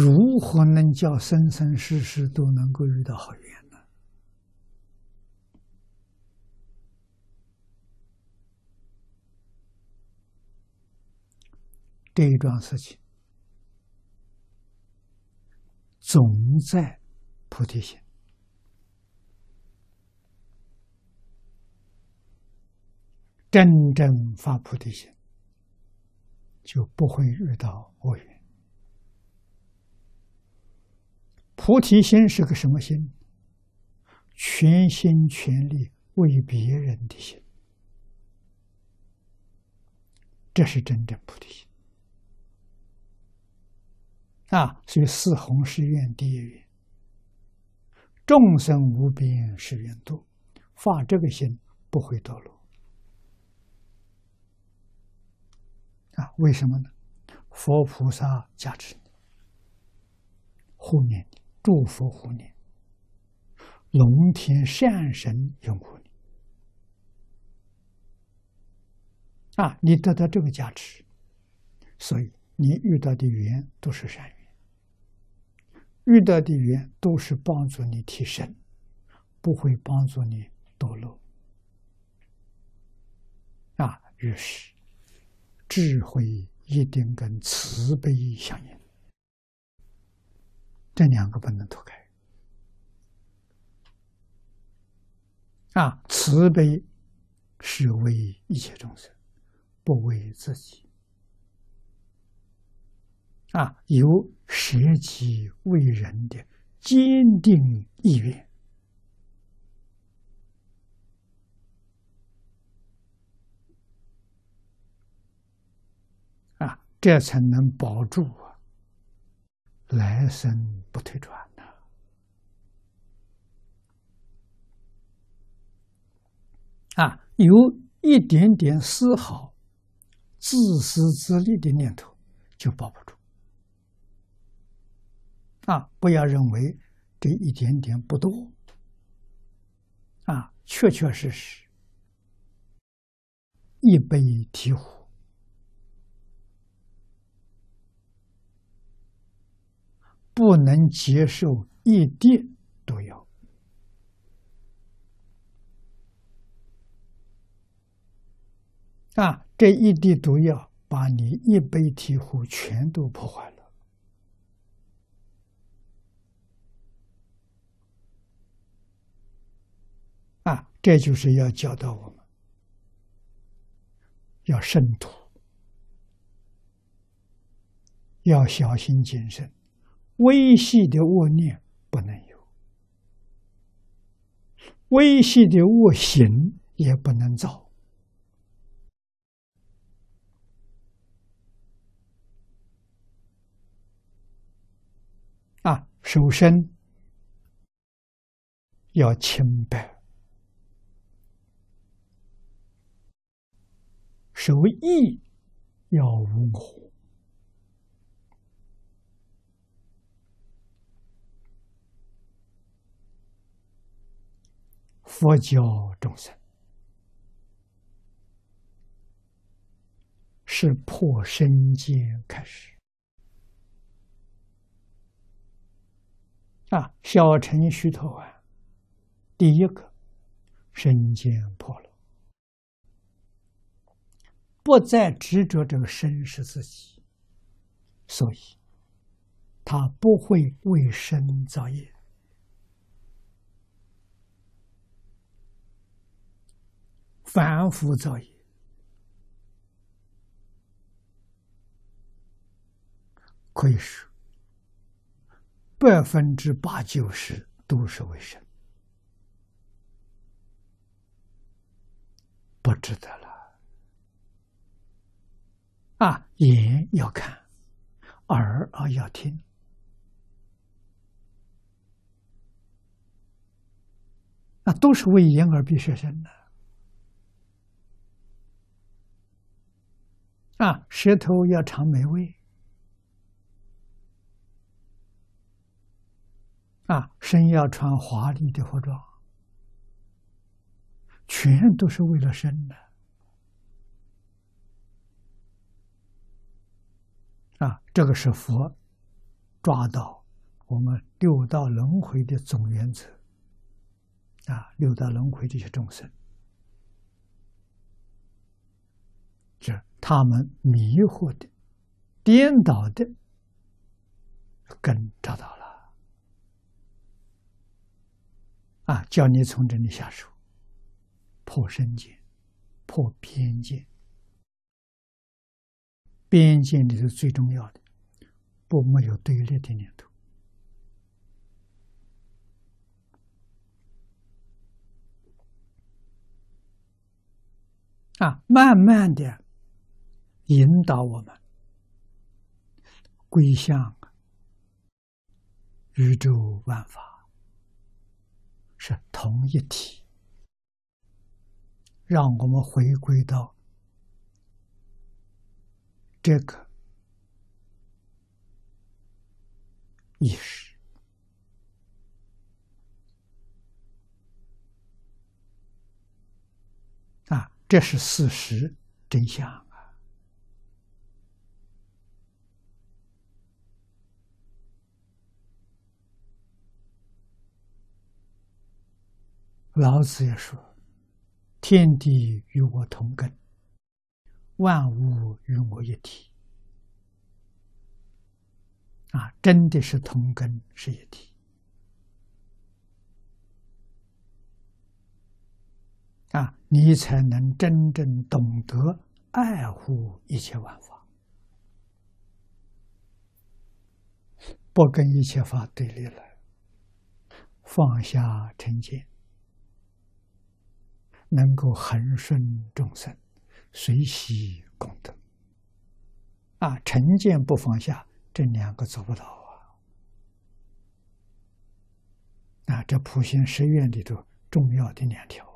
如何能叫生生世世都能够遇到好缘呢？这一桩事情，总在菩提心。真正发菩提心，就不会遇到恶缘。菩提心是个什么心？全心全力为别人的心，这是真正菩提心啊！所以四弘誓愿第一愿：众生无边誓愿度，发这个心不会堕落。啊，为什么呢？佛菩萨加持你，护念你，祝福护念，龙天善神拥护你。啊，你得到这个加持，所以你遇到的缘都是善缘，遇到的缘都是帮助你提升，不会帮助你堕落。啊，于是。智慧一定跟慈悲相应，这两个不能脱开。啊，慈悲是为一切众生，不为自己。啊，有舍己为人的坚定意愿。啊这才能保住，来生不退转呐！啊，有一点点丝毫自私自利的念头，就保不住。啊，不要认为这一点点不多，啊，确确实实一杯提壶。不能接受一滴毒药啊！这一滴毒药把你一杯醍醐全都破坏了啊！这就是要教导我们要慎独，要小心谨慎。微细的恶念不能有，微细的恶行也不能造。啊，手身要清白，手意要温和。佛教众生是破身间开始啊，小乘虚头啊，第一个身间破了，不再执着这个身是自己，所以他不会为身造业。反复造业，可以说百分之八九十都是为生，不值得了。啊，眼要看，耳啊要听，那都是为眼耳鼻舌身的。啊，舌头要尝美味，啊，身要穿华丽的服装，全都是为了身的。啊，这个是佛抓到我们六道轮回的总原则啊，六道轮回这些众生，他们迷惑的、颠倒的根找到了啊，叫你从这里下手，破身见，破边界。边界里是最重要的，不没有对立的念头啊，慢慢的引导我们归向宇宙万法是同一体，让我们回归到。这个意识啊，这是事实真相老子也说：“天地与我同根。”万物与我一体，啊，真的是同根是一体，啊，你才能真正懂得爱护一切万法，不跟一切法对立了，放下成见，能够恒顺众生。随喜功德，啊，成见不放下，这两个做不到啊！啊，这普贤十愿里头重要的两条。